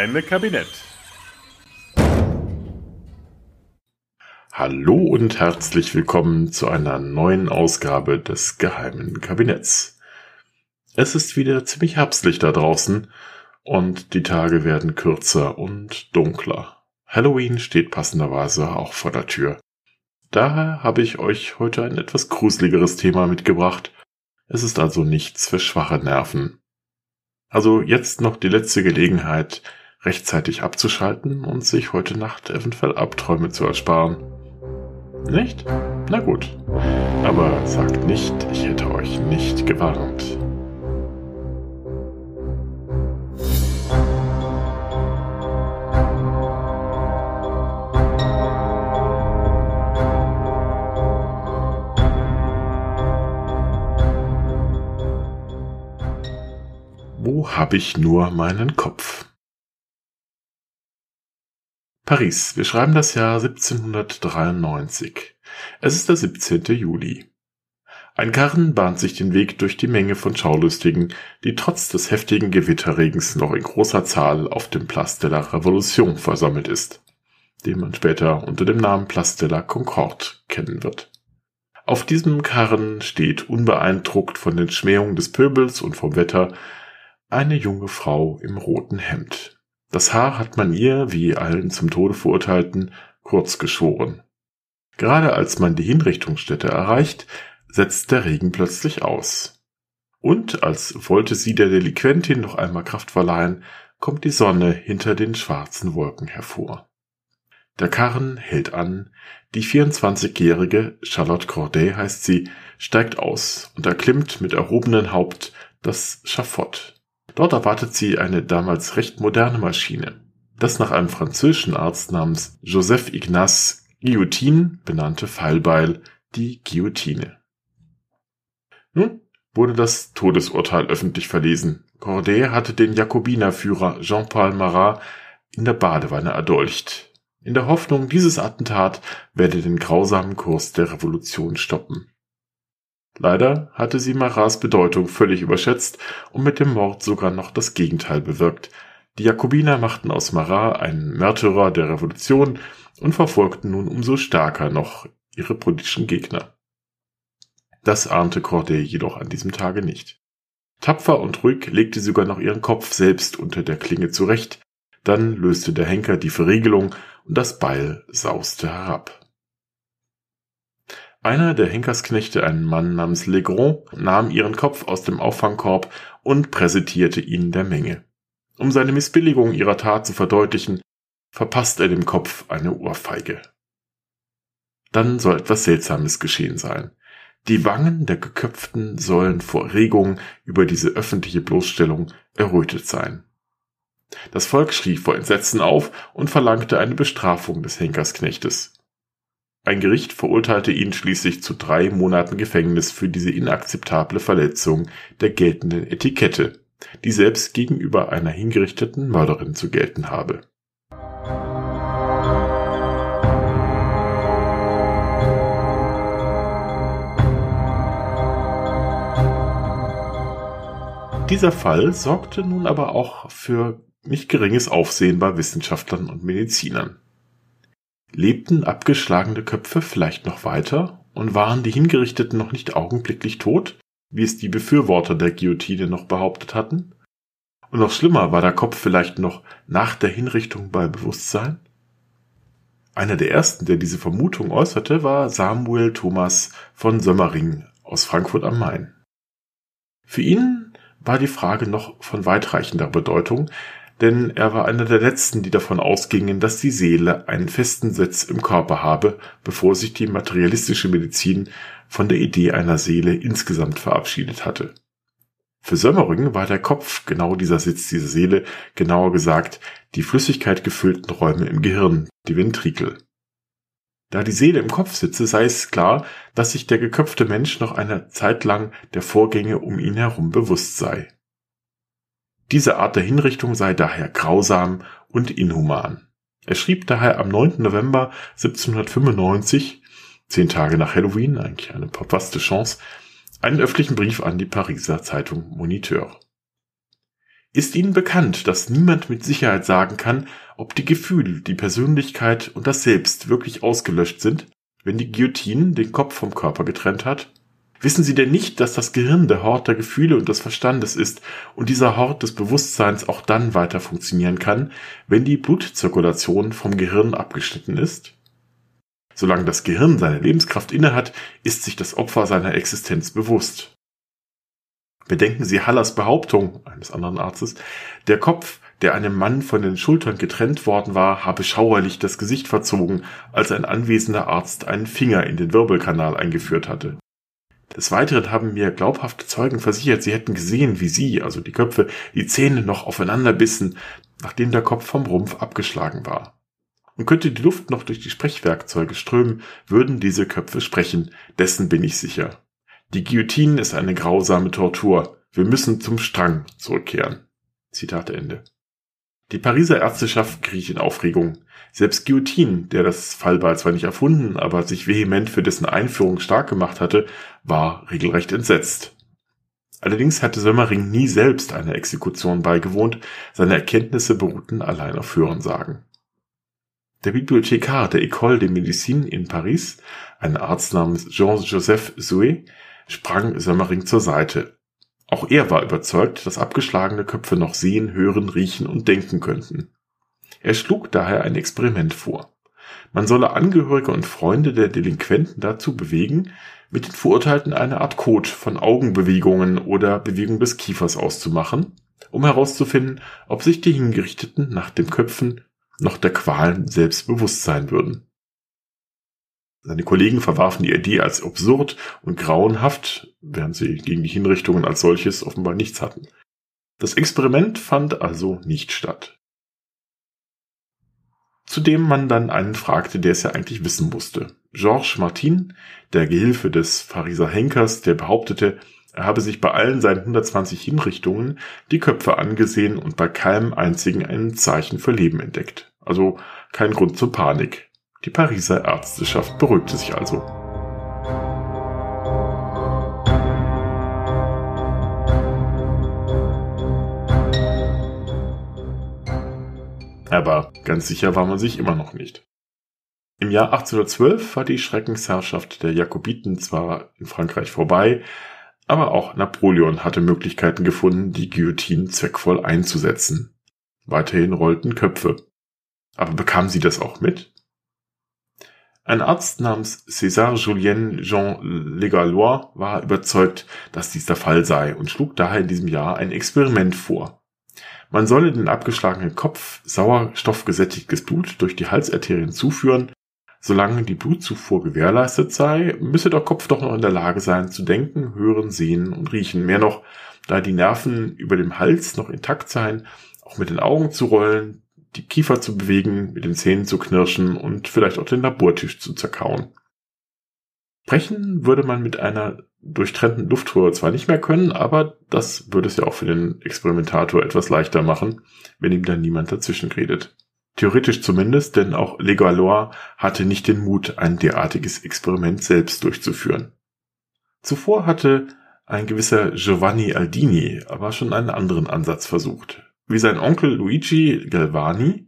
Geheime Kabinett. Hallo und herzlich willkommen zu einer neuen Ausgabe des geheimen Kabinetts. Es ist wieder ziemlich herbstlich da draußen und die Tage werden kürzer und dunkler. Halloween steht passenderweise auch vor der Tür. Daher habe ich euch heute ein etwas gruseligeres Thema mitgebracht. Es ist also nichts für schwache Nerven. Also jetzt noch die letzte Gelegenheit, rechtzeitig abzuschalten und sich heute Nacht eventuell Abträume zu ersparen. Nicht? Na gut. Aber sagt nicht, ich hätte euch nicht gewarnt. Wo habe ich nur meinen Kopf? Paris. Wir schreiben das Jahr 1793. Es ist der 17. Juli. Ein Karren bahnt sich den Weg durch die Menge von Schaulustigen, die trotz des heftigen Gewitterregens noch in großer Zahl auf dem Place de la Révolution versammelt ist, den man später unter dem Namen Place de la Concorde kennen wird. Auf diesem Karren steht unbeeindruckt von den Schmähungen des Pöbels und vom Wetter eine junge Frau im roten Hemd. Das Haar hat man ihr, wie allen zum Tode verurteilten, kurz geschoren. Gerade als man die Hinrichtungsstätte erreicht, setzt der Regen plötzlich aus. Und als wollte sie der Delinquentin noch einmal Kraft verleihen, kommt die Sonne hinter den schwarzen Wolken hervor. Der Karren hält an, die 24-jährige, Charlotte Corday heißt sie, steigt aus und erklimmt mit erhobenem Haupt das Schafott. Dort erwartet sie eine damals recht moderne Maschine. Das nach einem französischen Arzt namens Joseph Ignace Guillotine benannte Pfeilbeil, die Guillotine. Nun wurde das Todesurteil öffentlich verlesen. Corday hatte den Jakobinerführer Jean-Paul Marat in der Badewanne erdolcht. In der Hoffnung, dieses Attentat werde den grausamen Kurs der Revolution stoppen. Leider hatte sie Marats Bedeutung völlig überschätzt und mit dem Mord sogar noch das Gegenteil bewirkt. Die Jakobiner machten aus Marat einen Märtyrer der Revolution und verfolgten nun umso stärker noch ihre politischen Gegner. Das ahnte Corday jedoch an diesem Tage nicht. Tapfer und ruhig legte sie sogar noch ihren Kopf selbst unter der Klinge zurecht, dann löste der Henker die Verriegelung und das Beil sauste herab. Einer der Henkersknechte, ein Mann namens Legrand, nahm ihren Kopf aus dem Auffangkorb und präsentierte ihn der Menge. Um seine Missbilligung ihrer Tat zu verdeutlichen, verpasst er dem Kopf eine Ohrfeige. Dann soll etwas Seltsames geschehen sein. Die Wangen der Geköpften sollen vor Regung über diese öffentliche Bloßstellung errötet sein. Das Volk schrie vor Entsetzen auf und verlangte eine Bestrafung des Henkersknechtes. Ein Gericht verurteilte ihn schließlich zu drei Monaten Gefängnis für diese inakzeptable Verletzung der geltenden Etikette, die selbst gegenüber einer hingerichteten Mörderin zu gelten habe. Dieser Fall sorgte nun aber auch für nicht geringes Aufsehen bei Wissenschaftlern und Medizinern. Lebten abgeschlagene Köpfe vielleicht noch weiter und waren die Hingerichteten noch nicht augenblicklich tot, wie es die Befürworter der Guillotine noch behauptet hatten? Und noch schlimmer, war der Kopf vielleicht noch nach der Hinrichtung bei Bewusstsein? Einer der ersten, der diese Vermutung äußerte, war Samuel Thomas von Sömmering aus Frankfurt am Main. Für ihn war die Frage noch von weitreichender Bedeutung, denn er war einer der letzten, die davon ausgingen, dass die Seele einen festen Sitz im Körper habe, bevor sich die materialistische Medizin von der Idee einer Seele insgesamt verabschiedet hatte. Für Sömmering war der Kopf genau dieser Sitz dieser Seele, genauer gesagt die Flüssigkeit gefüllten Räume im Gehirn, die Ventrikel. Da die Seele im Kopf sitze, sei es klar, dass sich der geköpfte Mensch noch eine Zeit lang der Vorgänge um ihn herum bewusst sei. Diese Art der Hinrichtung sei daher grausam und inhuman. Er schrieb daher am 9. November 1795, zehn Tage nach Halloween, eigentlich eine verpasste Chance, einen öffentlichen Brief an die Pariser Zeitung Moniteur. Ist Ihnen bekannt, dass niemand mit Sicherheit sagen kann, ob die Gefühle, die Persönlichkeit und das Selbst wirklich ausgelöscht sind, wenn die Guillotine den Kopf vom Körper getrennt hat? Wissen Sie denn nicht, dass das Gehirn der Hort der Gefühle und des Verstandes ist und dieser Hort des Bewusstseins auch dann weiter funktionieren kann, wenn die Blutzirkulation vom Gehirn abgeschnitten ist? Solange das Gehirn seine Lebenskraft innehat, ist sich das Opfer seiner Existenz bewusst. Bedenken Sie Hallers Behauptung eines anderen Arztes, der Kopf, der einem Mann von den Schultern getrennt worden war, habe schauerlich das Gesicht verzogen, als ein anwesender Arzt einen Finger in den Wirbelkanal eingeführt hatte. Des Weiteren haben mir glaubhafte Zeugen versichert, sie hätten gesehen, wie sie, also die Köpfe, die Zähne noch aufeinander bissen, nachdem der Kopf vom Rumpf abgeschlagen war. Und könnte die Luft noch durch die Sprechwerkzeuge strömen, würden diese Köpfe sprechen, dessen bin ich sicher. Die Guillotine ist eine grausame Tortur. Wir müssen zum Strang zurückkehren. Zitat Ende. Die Pariser Ärzteschaft geriet in Aufregung. Selbst Guillotine, der das Fallbeil zwar nicht erfunden, aber sich vehement für dessen Einführung stark gemacht hatte, war regelrecht entsetzt. Allerdings hatte Sömmering nie selbst einer Exekution beigewohnt, seine Erkenntnisse beruhten allein auf Hörensagen. Der Bibliothekar der École de Médecine in Paris, ein Arzt namens Jean-Joseph Souet, sprang Sömmering zur Seite. Auch er war überzeugt, dass abgeschlagene Köpfe noch sehen, hören, riechen und denken könnten. Er schlug daher ein Experiment vor. Man solle Angehörige und Freunde der Delinquenten dazu bewegen, mit den Verurteilten eine Art Code von Augenbewegungen oder Bewegung des Kiefers auszumachen, um herauszufinden, ob sich die Hingerichteten nach den Köpfen noch der Qualen selbst bewusst sein würden. Seine Kollegen verwarfen die Idee als absurd und grauenhaft, während sie gegen die Hinrichtungen als solches offenbar nichts hatten. Das Experiment fand also nicht statt. Zudem man dann einen fragte, der es ja eigentlich wissen musste. Georges Martin, der Gehilfe des Pariser Henkers, der behauptete, er habe sich bei allen seinen 120 Hinrichtungen die Köpfe angesehen und bei keinem einzigen ein Zeichen für Leben entdeckt. Also kein Grund zur Panik. Die Pariser Ärzteschaft beruhigte sich also. Aber ganz sicher war man sich immer noch nicht. Im Jahr 1812 war die Schreckensherrschaft der Jakobiten zwar in Frankreich vorbei, aber auch Napoleon hatte Möglichkeiten gefunden, die Guillotine zweckvoll einzusetzen. Weiterhin rollten Köpfe. Aber bekamen sie das auch mit? Ein Arzt namens César Julien Jean Legalois war überzeugt, dass dies der Fall sei und schlug daher in diesem Jahr ein Experiment vor. Man solle den abgeschlagenen Kopf sauerstoffgesättigtes Blut durch die Halsarterien zuführen. Solange die Blutzufuhr gewährleistet sei, müsse der Kopf doch noch in der Lage sein zu denken, hören, sehen und riechen. Mehr noch, da die Nerven über dem Hals noch intakt seien, auch mit den Augen zu rollen, die Kiefer zu bewegen, mit den Zähnen zu knirschen und vielleicht auch den Labortisch zu zerkauen. Sprechen würde man mit einer durchtrennten Luftröhre zwar nicht mehr können, aber das würde es ja auch für den Experimentator etwas leichter machen, wenn ihm dann niemand dazwischen redet. Theoretisch zumindest, denn auch Legalois hatte nicht den Mut, ein derartiges Experiment selbst durchzuführen. Zuvor hatte ein gewisser Giovanni Aldini aber schon einen anderen Ansatz versucht. Wie sein Onkel Luigi Galvani,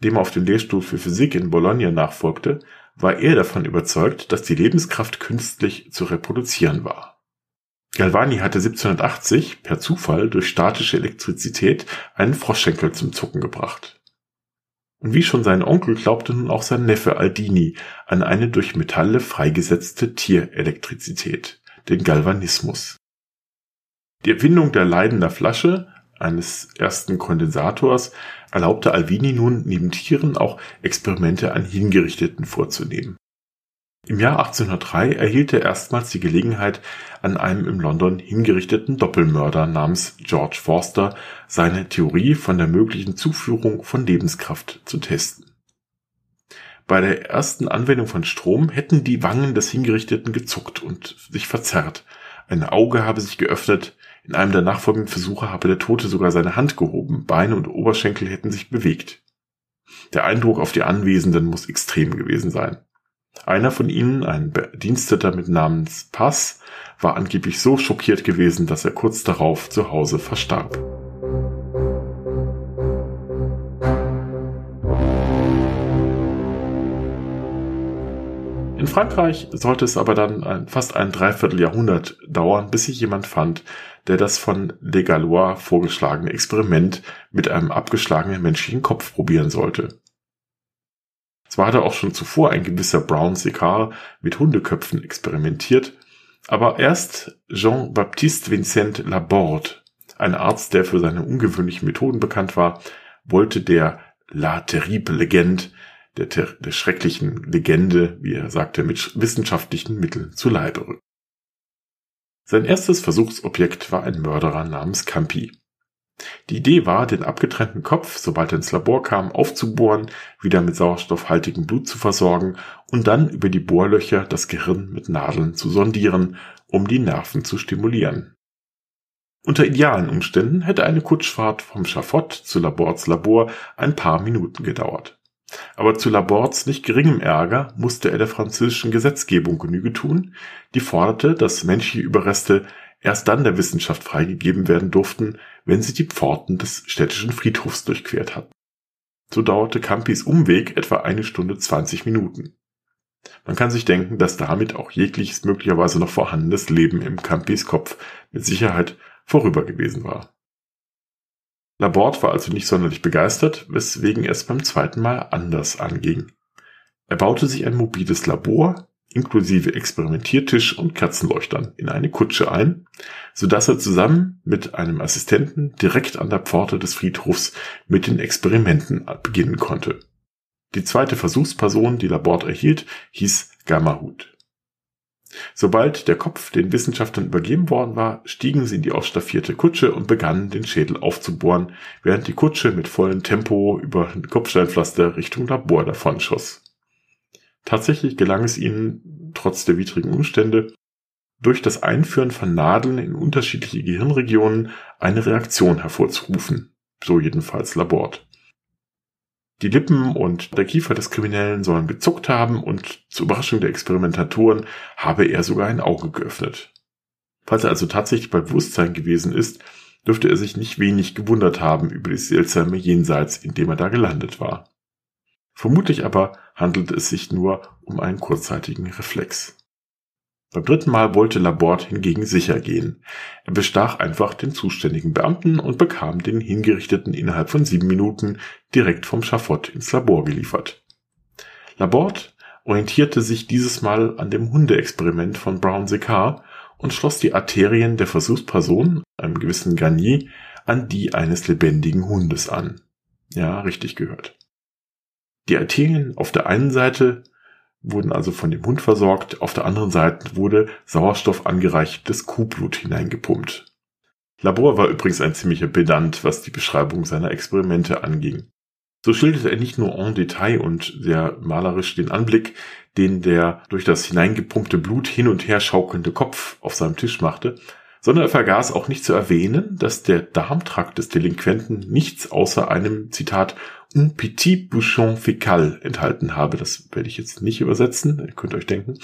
dem er auf den Lehrstuhl für Physik in Bologna nachfolgte, war er davon überzeugt, dass die Lebenskraft künstlich zu reproduzieren war. Galvani hatte 1780 per Zufall durch statische Elektrizität einen Froschschenkel zum Zucken gebracht. Und wie schon sein Onkel glaubte nun auch sein Neffe Aldini an eine durch Metalle freigesetzte Tierelektrizität, den Galvanismus. Die Erfindung der Leidender Flasche eines ersten Kondensators erlaubte Alvini nun neben Tieren auch Experimente an Hingerichteten vorzunehmen. Im Jahr 1803 erhielt er erstmals die Gelegenheit, an einem im London hingerichteten Doppelmörder namens George Forster seine Theorie von der möglichen Zuführung von Lebenskraft zu testen. Bei der ersten Anwendung von Strom hätten die Wangen des Hingerichteten gezuckt und sich verzerrt. Ein Auge habe sich geöffnet, in einem der nachfolgenden Versuche habe der Tote sogar seine Hand gehoben, Beine und Oberschenkel hätten sich bewegt. Der Eindruck auf die Anwesenden muss extrem gewesen sein. Einer von ihnen, ein Bediensteter mit Namens Pass, war angeblich so schockiert gewesen, dass er kurz darauf zu Hause verstarb. Frankreich sollte es aber dann ein, fast ein Dreivierteljahrhundert dauern, bis sich jemand fand, der das von Le Gallois vorgeschlagene Experiment mit einem abgeschlagenen menschlichen Kopf probieren sollte. Zwar hatte auch schon zuvor ein gewisser Brown Séquard mit Hundeköpfen experimentiert, aber erst Jean-Baptiste Vincent Laborde, ein Arzt, der für seine ungewöhnlichen Methoden bekannt war, wollte der La Terrible Legende, der, der schrecklichen Legende, wie er sagte, mit wissenschaftlichen Mitteln zu Leibe rücken. Sein erstes Versuchsobjekt war ein Mörderer namens Campi. Die Idee war, den abgetrennten Kopf, sobald er ins Labor kam, aufzubohren, wieder mit sauerstoffhaltigem Blut zu versorgen und dann über die Bohrlöcher das Gehirn mit Nadeln zu sondieren, um die Nerven zu stimulieren. Unter idealen Umständen hätte eine Kutschfahrt vom Schafott zu Labords Labor ein paar Minuten gedauert. Aber zu Labords nicht geringem Ärger musste er der französischen Gesetzgebung Genüge tun, die forderte, dass menschliche Überreste erst dann der Wissenschaft freigegeben werden durften, wenn sie die Pforten des städtischen Friedhofs durchquert hatten. So dauerte Campis Umweg etwa eine Stunde 20 Minuten. Man kann sich denken, dass damit auch jegliches möglicherweise noch vorhandenes Leben im Campis Kopf mit Sicherheit vorüber gewesen war. Laborde war also nicht sonderlich begeistert, weswegen es beim zweiten Mal anders anging. Er baute sich ein mobiles Labor inklusive Experimentiertisch und Kerzenleuchtern in eine Kutsche ein, so dass er zusammen mit einem Assistenten direkt an der Pforte des Friedhofs mit den Experimenten beginnen konnte. Die zweite Versuchsperson, die Laborde erhielt, hieß Gamahut. Sobald der Kopf den Wissenschaftlern übergeben worden war, stiegen sie in die ausstaffierte Kutsche und begannen, den Schädel aufzubohren, während die Kutsche mit vollem Tempo über den Kopfsteinpflaster Richtung Labor davonschoss. Tatsächlich gelang es ihnen, trotz der widrigen Umstände, durch das Einführen von Nadeln in unterschiedliche Gehirnregionen eine Reaktion hervorzurufen. So jedenfalls Laborde. Die Lippen und der Kiefer des Kriminellen sollen gezuckt haben und zur Überraschung der Experimentatoren habe er sogar ein Auge geöffnet. Falls er also tatsächlich bei Bewusstsein gewesen ist, dürfte er sich nicht wenig gewundert haben über das seltsame Jenseits, in dem er da gelandet war. Vermutlich aber handelt es sich nur um einen kurzzeitigen Reflex. Beim dritten Mal wollte Laborde hingegen sicher gehen. Er bestach einfach den zuständigen Beamten und bekam den Hingerichteten innerhalb von sieben Minuten direkt vom Schafott ins Labor geliefert. Laborde orientierte sich dieses Mal an dem Hundeexperiment von Brown Séquard und schloss die Arterien der Versuchsperson, einem gewissen Garnier, an die eines lebendigen Hundes an. Ja, richtig gehört. Die Arterien auf der einen Seite wurden also von dem Hund versorgt. Auf der anderen Seite wurde Sauerstoff angereichertes Kuhblut hineingepumpt. Labor war übrigens ein ziemlicher Pedant, was die Beschreibung seiner Experimente anging. So schilderte er nicht nur en Detail und sehr malerisch den Anblick, den der durch das hineingepumpte Blut hin und her schaukelnde Kopf auf seinem Tisch machte, sondern er vergaß auch nicht zu erwähnen, dass der Darmtrakt des Delinquenten nichts außer einem, Zitat, un petit bouchon fécal enthalten habe. Das werde ich jetzt nicht übersetzen, ihr könnt euch denken,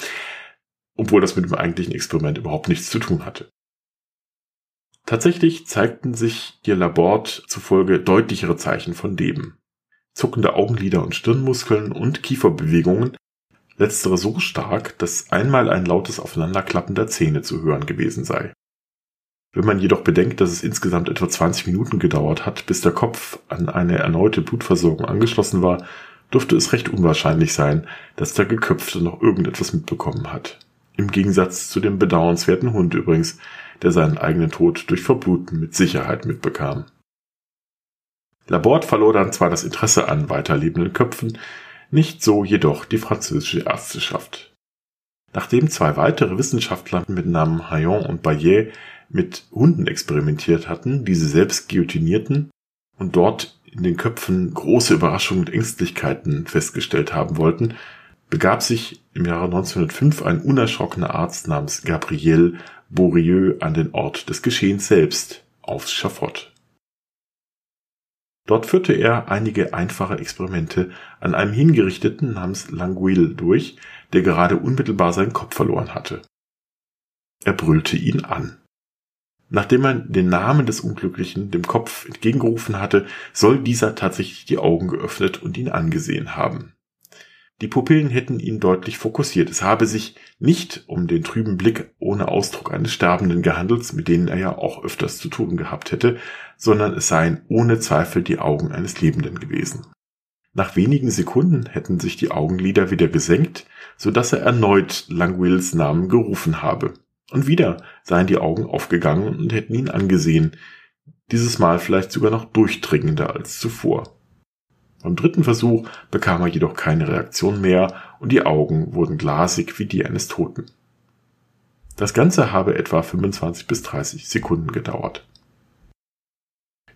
obwohl das mit dem eigentlichen Experiment überhaupt nichts zu tun hatte. Tatsächlich zeigten sich hier Laborde zufolge deutlichere Zeichen von Leben. Zuckende Augenlider und Stirnmuskeln und Kieferbewegungen, letztere so stark, dass einmal ein lautes Aufeinanderklappen der Zähne zu hören gewesen sei. Wenn man jedoch bedenkt, dass es insgesamt etwa 20 Minuten gedauert hat, bis der Kopf an eine erneute Blutversorgung angeschlossen war, dürfte es recht unwahrscheinlich sein, dass der Geköpfte noch irgendetwas mitbekommen hat. Im Gegensatz zu dem bedauernswerten Hund übrigens, der seinen eigenen Tod durch Verbluten mit Sicherheit mitbekam. Laborde verlor dann zwar das Interesse an weiterlebenden Köpfen, nicht so jedoch die französische Ärzteschaft. Nachdem zwei weitere Wissenschaftler mit Namen Hayon und Bayet mit Hunden experimentiert hatten, die sie selbst guillotinierten und dort in den Köpfen große Überraschungen und Ängstlichkeiten festgestellt haben wollten, begab sich im Jahre 1905 ein unerschrockener Arzt namens Gabriel Bourrieux an den Ort des Geschehens selbst, aufs Schafott. Dort führte er einige einfache Experimente an einem Hingerichteten namens Languille durch, der gerade unmittelbar seinen Kopf verloren hatte. Er brüllte ihn an. Nachdem man den Namen des Unglücklichen dem Kopf entgegengerufen hatte, soll dieser tatsächlich die Augen geöffnet und ihn angesehen haben. Die Pupillen hätten ihn deutlich fokussiert. Es habe sich nicht um den trüben Blick ohne Ausdruck eines Sterbenden gehandelt, mit denen er ja auch öfters zu tun gehabt hätte, sondern es seien ohne Zweifel die Augen eines Lebenden gewesen. Nach wenigen Sekunden hätten sich die Augenlider wieder gesenkt, so dass er erneut Langwills Namen gerufen habe. Und wieder seien die Augen aufgegangen und hätten ihn angesehen, dieses Mal vielleicht sogar noch durchdringender als zuvor. Beim dritten Versuch bekam er jedoch keine Reaktion mehr und die Augen wurden glasig wie die eines Toten. Das Ganze habe etwa 25 bis 30 Sekunden gedauert.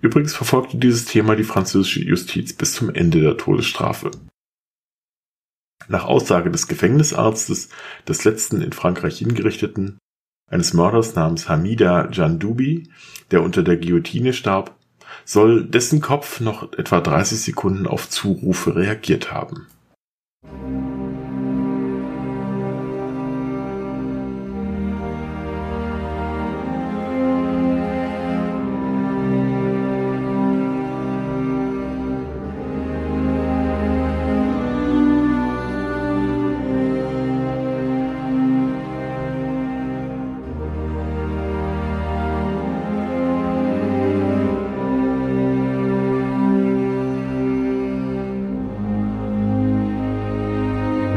Übrigens verfolgte dieses Thema die französische Justiz bis zum Ende der Todesstrafe. Nach Aussage des Gefängnisarztes, des letzten in Frankreich hingerichteten, eines Mörders namens Hamida Jandoubi, der unter der Guillotine starb, soll dessen Kopf noch etwa 30 Sekunden auf Zurufe reagiert haben.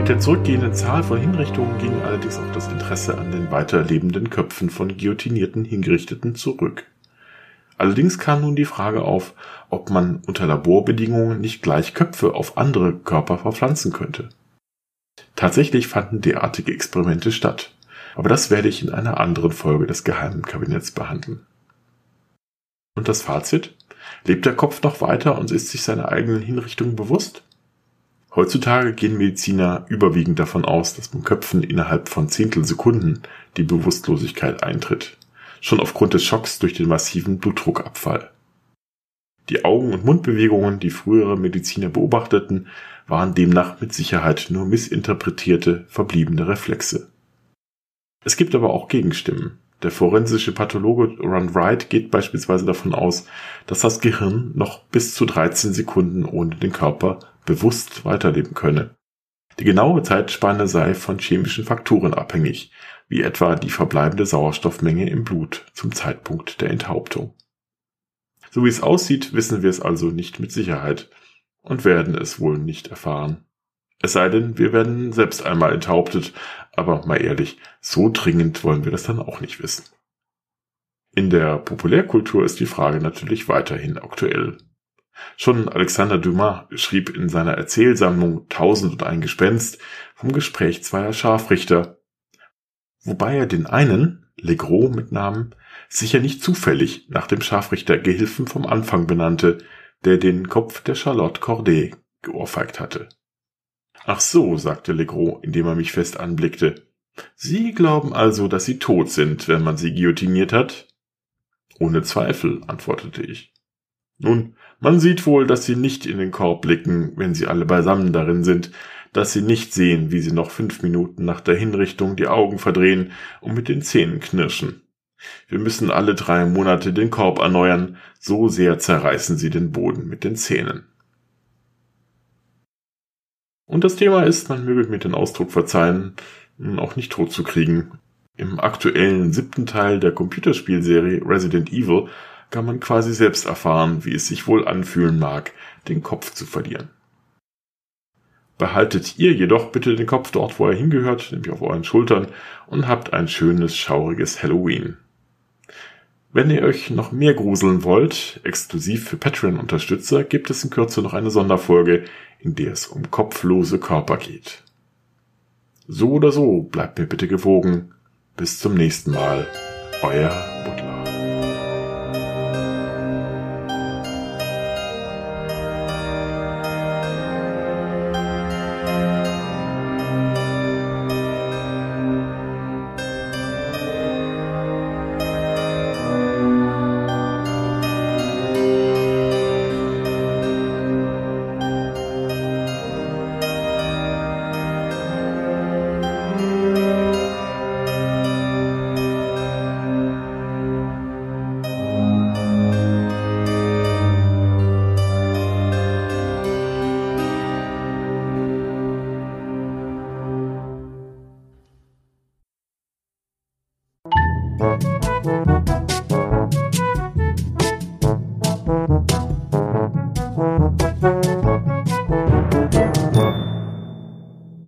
Mit der zurückgehenden Zahl von Hinrichtungen ging allerdings auch das Interesse an den weiterlebenden Köpfen von guillotinierten Hingerichteten zurück. Allerdings kam nun die Frage auf, ob man unter Laborbedingungen nicht gleich Köpfe auf andere Körper verpflanzen könnte. Tatsächlich fanden derartige Experimente statt, aber das werde ich in einer anderen Folge des Geheimen Kabinetts behandeln. Und das Fazit? Lebt der Kopf noch weiter und ist sich seiner eigenen Hinrichtung bewusst? Heutzutage gehen Mediziner überwiegend davon aus, dass beim Köpfen innerhalb von Zehntelsekunden die Bewusstlosigkeit eintritt, schon aufgrund des Schocks durch den massiven Blutdruckabfall. Die Augen- und Mundbewegungen, die frühere Mediziner beobachteten, waren demnach mit Sicherheit nur missinterpretierte, verbliebene Reflexe. Es gibt aber auch Gegenstimmen. Der forensische Pathologe Ron Wright geht beispielsweise davon aus, dass das Gehirn noch bis zu 13 Sekunden ohne den Körper bewusst weiterleben könne. Die genaue Zeitspanne sei von chemischen Faktoren abhängig, wie etwa die verbleibende Sauerstoffmenge im Blut zum Zeitpunkt der Enthauptung. So wie es aussieht, wissen wir es also nicht mit Sicherheit und werden es wohl nicht erfahren. Es sei denn, wir werden selbst einmal enthauptet, aber mal ehrlich, so dringend wollen wir das dann auch nicht wissen. In der Populärkultur ist die Frage natürlich weiterhin aktuell. Schon Alexander Dumas schrieb in seiner Erzählsammlung Tausend und ein Gespenst vom Gespräch zweier Scharfrichter, wobei er den einen, Legros mit Namen, sicher nicht zufällig nach dem Scharfrichter Gehilfen vom Anfang benannte, der den Kopf der Charlotte Corday geohrfeigt hatte. Ach so, sagte Legros, indem er mich fest anblickte. Sie glauben also, dass Sie tot sind, wenn man Sie guillotiniert hat? Ohne Zweifel, antwortete ich. Nun, man sieht wohl, dass sie nicht in den Korb blicken, wenn sie alle beisammen darin sind, dass sie nicht sehen, wie sie noch fünf Minuten nach der Hinrichtung die Augen verdrehen und mit den Zähnen knirschen. Wir müssen alle drei Monate den Korb erneuern, so sehr zerreißen sie den Boden mit den Zähnen. Und das Thema ist, man möge mir den Ausdruck verzeihen, auch nicht tot zu kriegen. Im aktuellen siebten Teil der Computerspielserie Resident Evil kann man quasi selbst erfahren, wie es sich wohl anfühlen mag, den Kopf zu verlieren. Behaltet ihr jedoch bitte den Kopf dort, wo er hingehört, nämlich auf euren Schultern, und habt ein schönes, schauriges Halloween. Wenn ihr euch noch mehr gruseln wollt, exklusiv für Patreon-Unterstützer, gibt es in Kürze noch eine Sonderfolge, in der es um kopflose Körper geht. So oder so, bleibt mir bitte gewogen. Bis zum nächsten Mal. Euer Butler.